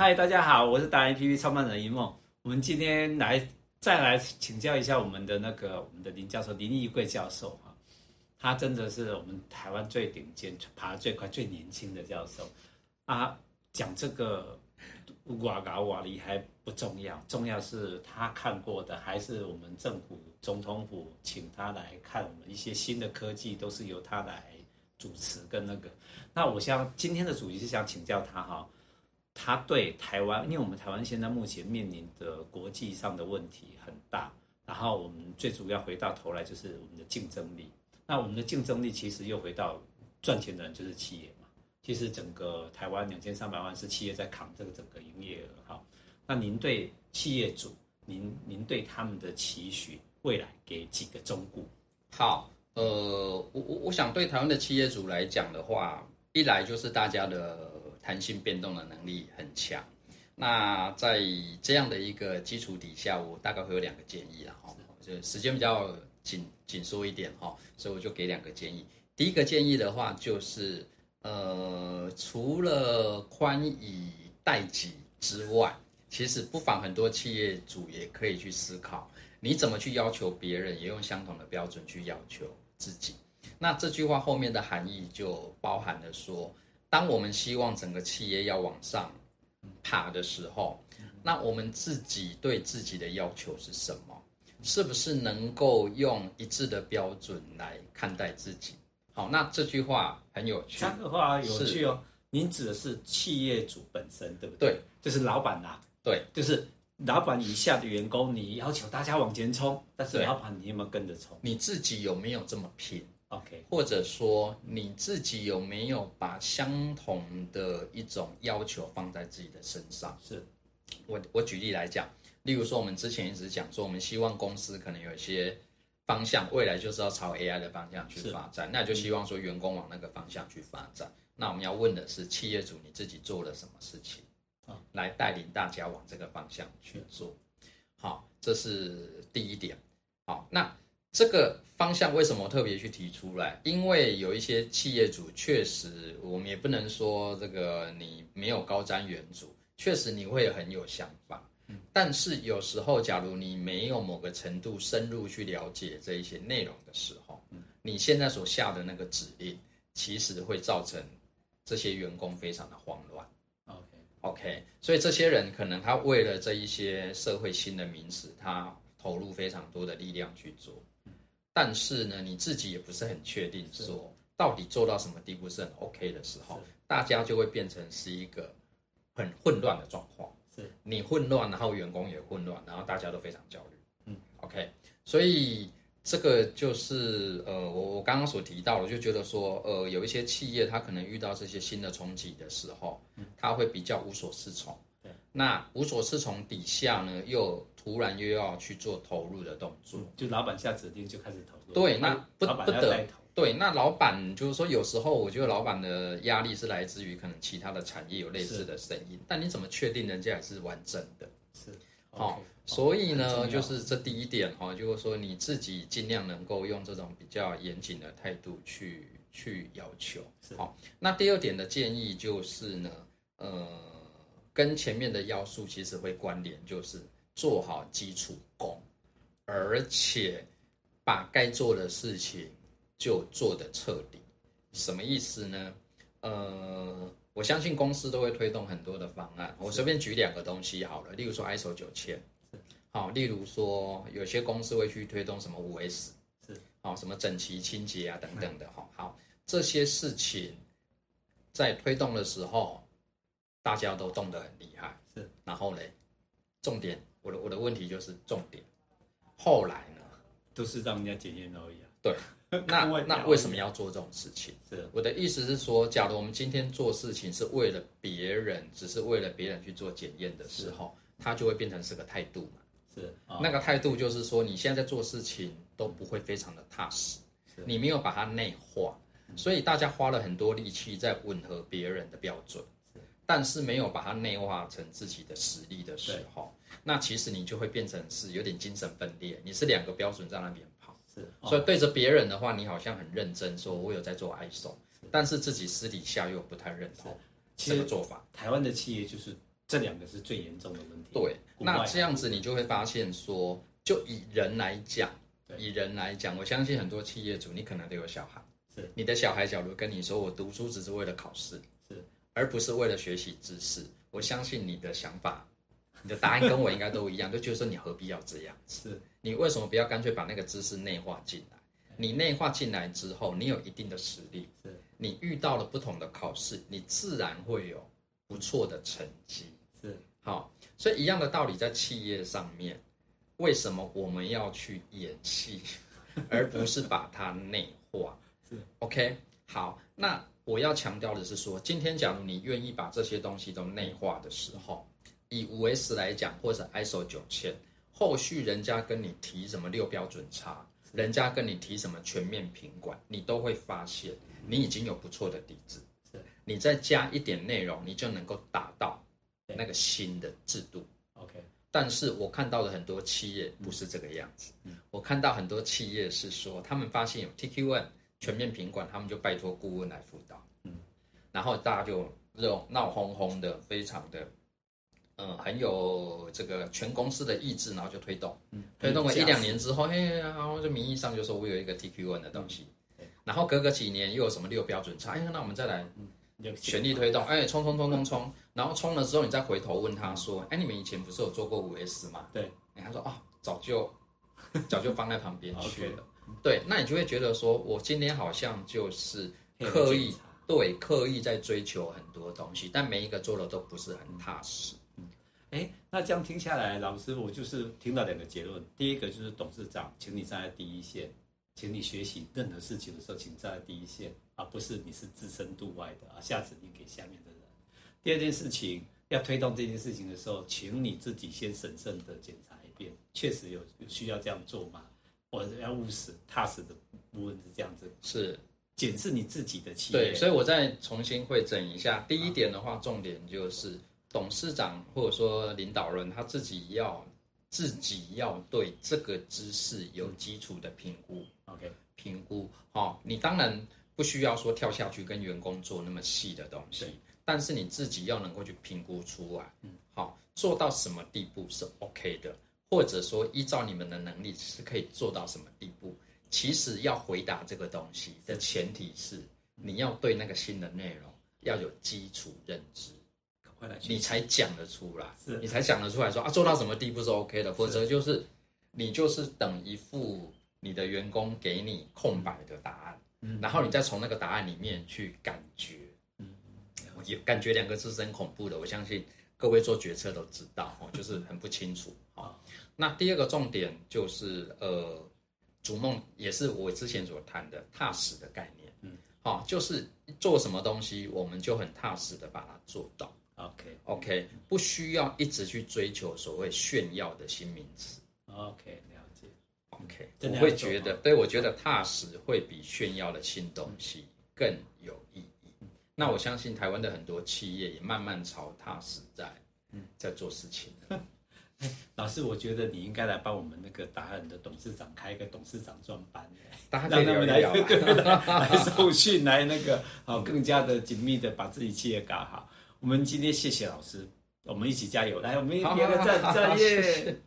嗨，大家好，我是达人 APP 创办人一梦。我们今天来再来请教一下我们的那个我们的林教授林义贵教授哈，他真的是我们台湾最顶尖、爬得最快、最年轻的教授啊。讲这个瓦嘎哇哩还不重要，重要是他看过的，还是我们政府总统府请他来看我们一些新的科技，都是由他来主持跟那个。那我想今天的主题是想请教他哈，他对台湾，因为我们台湾现在目前面临的国际上的问题很大，然后我们最主要回到头来就是我们的竞争力。那我们的竞争力其实又回到赚钱的人就是企业嘛。其实整个台湾两千三百万是企业在扛这个整个营业额。哈，那您对企业主，您您对他们的期许，未来给几个忠告？好，呃，我我我想对台湾的企业主来讲的话，一来就是大家的弹性变动的能力很强。那在这样的一个基础底下，我大概会有两个建议啦，哈，就时间比较紧紧缩一点哈，所以我就给两个建议。第一个建议的话就是。呃，除了宽以待己之外，其实不妨很多企业主也可以去思考，你怎么去要求别人，也用相同的标准去要求自己。那这句话后面的含义就包含了说，当我们希望整个企业要往上爬的时候，那我们自己对自己的要求是什么？是不是能够用一致的标准来看待自己？好，那这句话很有趣。这个话有趣哦。您指的是企业主本身，对不对？对，就是老板啦。对，就是老板以下的员工，你要求大家往前冲，但是老板你有没有跟着冲？你自己有没有这么拼？OK，或者说你自己有没有把相同的一种要求放在自己的身上？是，我我举例来讲，例如说我们之前一直讲说，我们希望公司可能有一些。方向未来就是要朝 AI 的方向去发展，那就希望说员工往那个方向去发展。那我们要问的是，企业主你自己做了什么事情啊，来带领大家往这个方向去做？好，这是第一点。好，那这个方向为什么特别去提出来？因为有一些企业主确实，我们也不能说这个你没有高瞻远瞩，确实你会很有想法。但是有时候，假如你没有某个程度深入去了解这一些内容的时候，你现在所下的那个指令，其实会造成这些员工非常的慌乱。OK OK，所以这些人可能他为了这一些社会新的名词，他投入非常多的力量去做，但是呢，你自己也不是很确定说到底做到什么地步是很 OK 的时候，大家就会变成是一个很混乱的状况。是你混乱，然后员工也混乱，然后大家都非常焦虑。嗯，OK，所以这个就是呃，我我刚刚所提到的，就觉得说，呃，有一些企业它可能遇到这些新的冲击的时候，它会比较无所适从。对，那无所适从底下呢，又突然又要去做投入的动作，就老板下指令就开始投入。对，那不不得。对，那老板就是说，有时候我觉得老板的压力是来自于可能其他的产业有类似的声音，但你怎么确定人家也是完整的？是，好，所以呢，就是这第一点哈，就是说你自己尽量能够用这种比较严谨的态度去去要求。好，那第二点的建议就是呢，呃，跟前面的要素其实会关联，就是做好基础功，而且把该做的事情。就做得彻底，什么意思呢？呃，我相信公司都会推动很多的方案。我随便举两个东西好了，例如说 ISO 九千，好，例如说有些公司会去推动什么五 S，是，好，什么整齐清洁啊等等的，好，好，这些事情在推动的时候，大家都动得很厉害，是，然后呢，重点，我的我的问题就是重点，后来呢，都是让人家检验而已啊，对。那那为什么要做这种事情？是。我的意思是说，假如我们今天做事情是为了别人，只是为了别人去做检验的时候，它就会变成是个态度嘛。是，那个态度就是说，你现在在做事情都不会非常的踏实，你没有把它内化，所以大家花了很多力气在吻合别人的标准，但是没有把它内化成自己的实力的时候，那其实你就会变成是有点精神分裂，你是两个标准在那边跑，是。所以对着别人的话，你好像很认真，说我有在做 ISO，但是自己私底下又不太认同这个做法。台湾的企业就是这两个是最严重的问题。对，那这样子你就会发现说，就以人来讲，以人来讲，我相信很多企业主，你可能都有小孩，是。你的小孩假如跟你说，我读书只是为了考试，是，而不是为了学习知识，我相信你的想法，你的答案跟我应该都一样，就觉得说你何必要这样？是，你为什么不要干脆把那个知识内化进来？你内化进来之后，你有一定的实力，是你遇到了不同的考试，你自然会有不错的成绩。是，好，所以一样的道理在企业上面，为什么我们要去演戏，而不是把它内化？是，OK，好，那我要强调的是说，今天假如你愿意把这些东西都内化的时候，以五 S 来讲，或者 ISO 九千，后续人家跟你提什么六标准差，人家跟你提什么全面品管，你都会发现你已经有不错的底子。是，你再加一点内容，你就能够达到那个新的制度。OK，但是我看到的很多企业不是这个样子。我看到很多企业是说，他们发现有 TQM 全面品管，他们就拜托顾问来辅导。嗯，然后大家就这种闹哄哄的，非常的。嗯，很有这个全公司的意志，然后就推动，嗯、推动了一两年之后，嘿，然后就名义上就说我有一个 TQM 的东西，嗯、然后隔个几年又有什么六标准差，哎，那我们再来全力推动，哎，冲冲冲冲冲，然后冲了之后，你再回头问他说，哎，你们以前不是有做过五 S 吗？对，他说哦，早就 早就放在旁边去了，对，那你就会觉得说我今天好像就是刻意对刻意在追求很多东西，但每一个做的都不是很踏实。哎，那这样听下来，老师，我就是听到两个结论。第一个就是董事长，请你站在第一线，请你学习任何事情的时候，请站在第一线，而不是你是置身度外的啊，下指令给下面的人。第二件事情，要推动这件事情的时候，请你自己先审慎的检查一遍，确实有有需要这样做吗？我要务实踏实的部分是这样子，是检视你自己的企业。对，所以我再重新会整一下，第一点的话，重点就是。董事长或者说领导人，他自己要自己要对这个知识有基础的评估。OK，评估。好，你当然不需要说跳下去跟员工做那么细的东西，但是你自己要能够去评估出来。嗯，好，做到什么地步是 OK 的，或者说依照你们的能力是可以做到什么地步。其实要回答这个东西的前提是，你要对那个新的内容要有基础认知。你才讲得出来，是你才讲得出来说啊，做到什么地步是 OK 的，否则就是你就是等一副你的员工给你空白的答案，嗯，然后你再从那个答案里面去感觉，嗯，有感觉两个字是很恐怖的，我相信各位做决策都知道哦，就是很不清楚啊。那第二个重点就是呃，逐梦也是我之前所谈的踏实的概念，嗯，好，就是做什么东西我们就很踏实的把它做到。OK OK，不需要一直去追求所谓炫耀的新名词。OK，了解。OK，我会觉得，对，我觉得踏实会比炫耀的新东西更有那我相信台湾的很多企业也慢慢朝踏实在，嗯，在做事情。老师，我觉得你应该来帮我们那个达人的董事长开一个董事长专班，让他们 来来受训，来那个好更加的紧密的把自己企业搞好。我们今天谢谢老师，我们一起加油！来，我们一个赞赞耶！